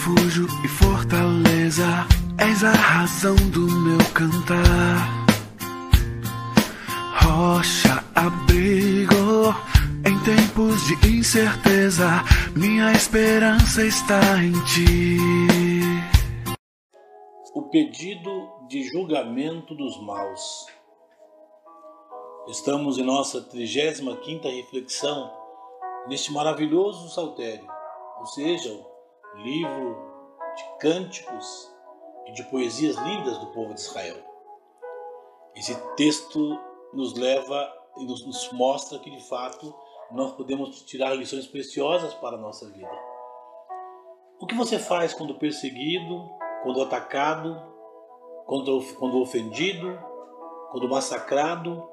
refúgio e fortaleza, és a razão do meu cantar. Rocha, abrigo, em tempos de incerteza, minha esperança está em ti. O pedido de julgamento dos maus. Estamos em nossa 35 reflexão neste maravilhoso saltério, ou seja, livro de cânticos e de poesias lindas do povo de Israel. Esse texto nos leva e nos, nos mostra que de fato nós podemos tirar lições preciosas para a nossa vida. O que você faz quando perseguido, quando atacado, quando, quando ofendido, quando massacrado,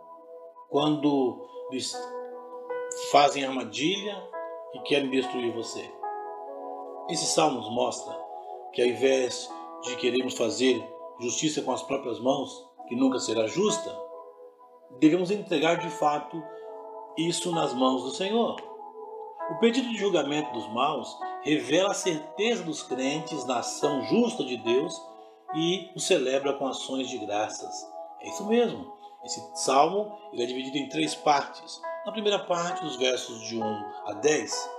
quando fazem armadilha e querem destruir você? Esse salmo nos mostra que ao invés de queremos fazer justiça com as próprias mãos, que nunca será justa, devemos entregar de fato isso nas mãos do Senhor. O pedido de julgamento dos maus revela a certeza dos crentes na ação justa de Deus e o celebra com ações de graças. É isso mesmo. Esse salmo ele é dividido em três partes. Na primeira parte, dos versos de 1 a 10,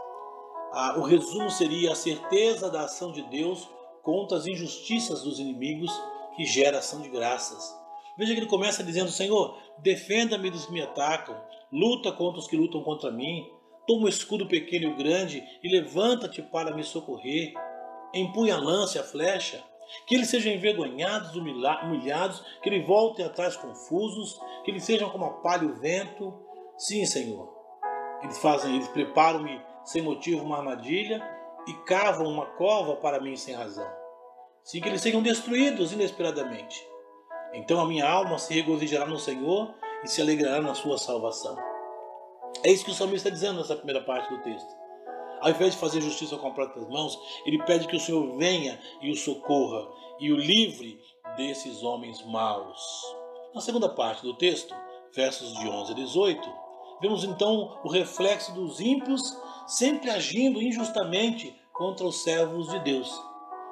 ah, o resumo seria a certeza da ação de Deus contra as injustiças dos inimigos que gera ação de graças. Veja que ele começa dizendo: Senhor, defenda-me dos que me atacam, luta contra os que lutam contra mim, toma o escudo pequeno e o grande e levanta-te para me socorrer. Empunha a lança e a flecha, que eles sejam envergonhados, humilhados, que eles voltem atrás confusos, que eles sejam como a palha e o vento. Sim, Senhor. Eles fazem, eles preparam-me sem motivo uma armadilha e cavam uma cova para mim sem razão. Sim, que eles sejam destruídos inesperadamente. Então a minha alma se regozijará no Senhor e se alegrará na sua salvação. É isso que o salmista está dizendo nessa primeira parte do texto. Ao invés de fazer justiça com as próprias mãos, ele pede que o Senhor venha e o socorra e o livre desses homens maus. Na segunda parte do texto, versos de 11 a 18, vemos então o reflexo dos ímpios sempre agindo injustamente contra os servos de Deus,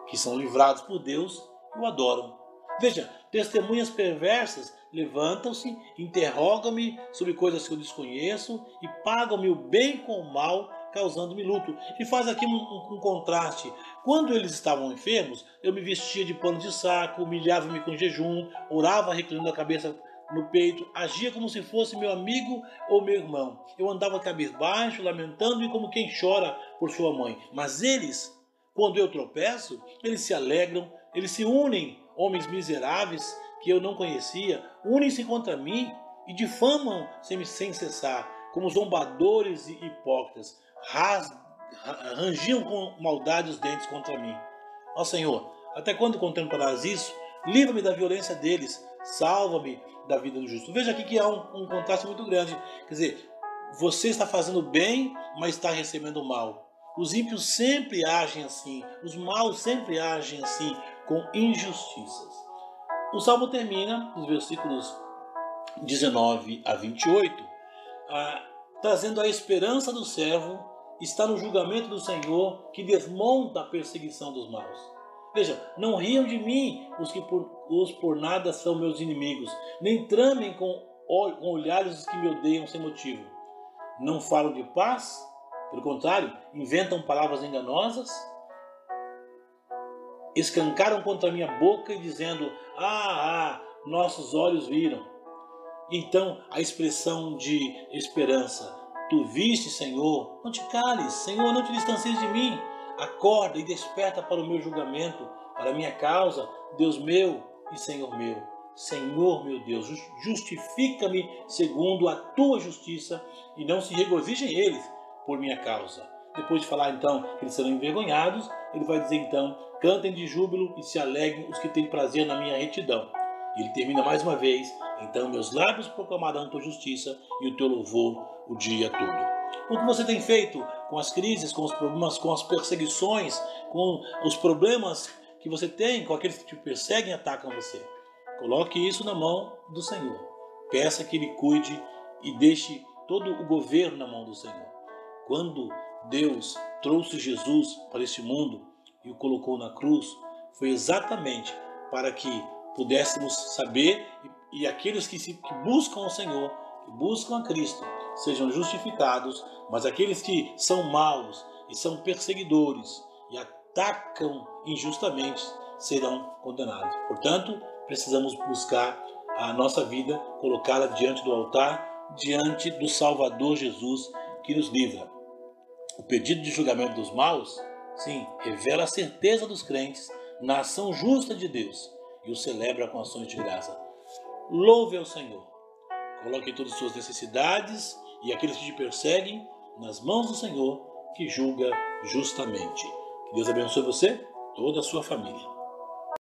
que são livrados por Deus e o adoram. Veja, testemunhas perversas levantam-se, interrogam-me sobre coisas que eu desconheço e pagam-me o bem com o mal, causando-me luto. E faz aqui um, um, um, contraste. Quando eles estavam enfermos, eu me vestia de pano de saco, humilhava-me com jejum, orava reclinando a cabeça no peito, agia como se fosse meu amigo ou meu irmão. Eu andava cabisbaixo, lamentando-me como quem chora por sua mãe. Mas eles, quando eu tropeço, eles se alegram, eles se unem, homens miseráveis que eu não conhecia, unem-se contra mim e difamam sem, sem cessar, como zombadores e hipócritas, ras, rangiam com maldade os dentes contra mim. Ó Senhor, até quando contemplarás isso? Livra-me da violência deles, salva-me da vida do justo. Veja aqui que há um, um contraste muito grande. Quer dizer, você está fazendo bem, mas está recebendo mal. Os ímpios sempre agem assim, os maus sempre agem assim, com injustiças. O salmo termina, nos versículos 19 a 28, ah, trazendo a esperança do servo, está no julgamento do Senhor que desmonta a perseguição dos maus. Veja, não riam de mim os que por, os por nada são meus inimigos, nem tramem com, com olhares os que me odeiam sem motivo. Não falam de paz, pelo contrário, inventam palavras enganosas. Escancaram contra minha boca dizendo: Ah, ah, nossos olhos viram. Então a expressão de esperança: Tu viste, Senhor, não te cales, Senhor, não te distancies de mim. Acorda e desperta para o meu julgamento, para a minha causa, Deus meu e Senhor meu. Senhor meu Deus, justifica-me segundo a tua justiça e não se regozijem eles por minha causa. Depois de falar então que eles serão envergonhados, ele vai dizer então: cantem de júbilo e se alegrem os que têm prazer na minha retidão. E ele termina mais uma vez: então meus lábios proclamarão tua justiça e o teu louvor o dia todo. O que você tem feito com as crises, com os problemas, com as perseguições, com os problemas que você tem, com aqueles que te perseguem e atacam você? Coloque isso na mão do Senhor. Peça que Ele cuide e deixe todo o governo na mão do Senhor. Quando Deus trouxe Jesus para este mundo, e o colocou na cruz foi exatamente para que pudéssemos saber e, aqueles que, se, que buscam o Senhor, que buscam a Cristo, sejam justificados, mas aqueles que são maus e são perseguidores e atacam injustamente serão condenados. Portanto, precisamos buscar a nossa vida, colocá-la diante do altar, diante do Salvador Jesus que nos livra. O pedido de julgamento dos maus, sim, revela a certeza dos crentes na ação justa de Deus e o celebra com ações de graça. Louve ao Senhor. Coloque todas as suas necessidades e aqueles que te perseguem nas mãos do Senhor, que julga justamente. Que Deus abençoe você, toda a sua família.